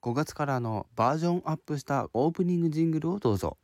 5月からのバージョンアップしたオープニングジングルをどうぞ。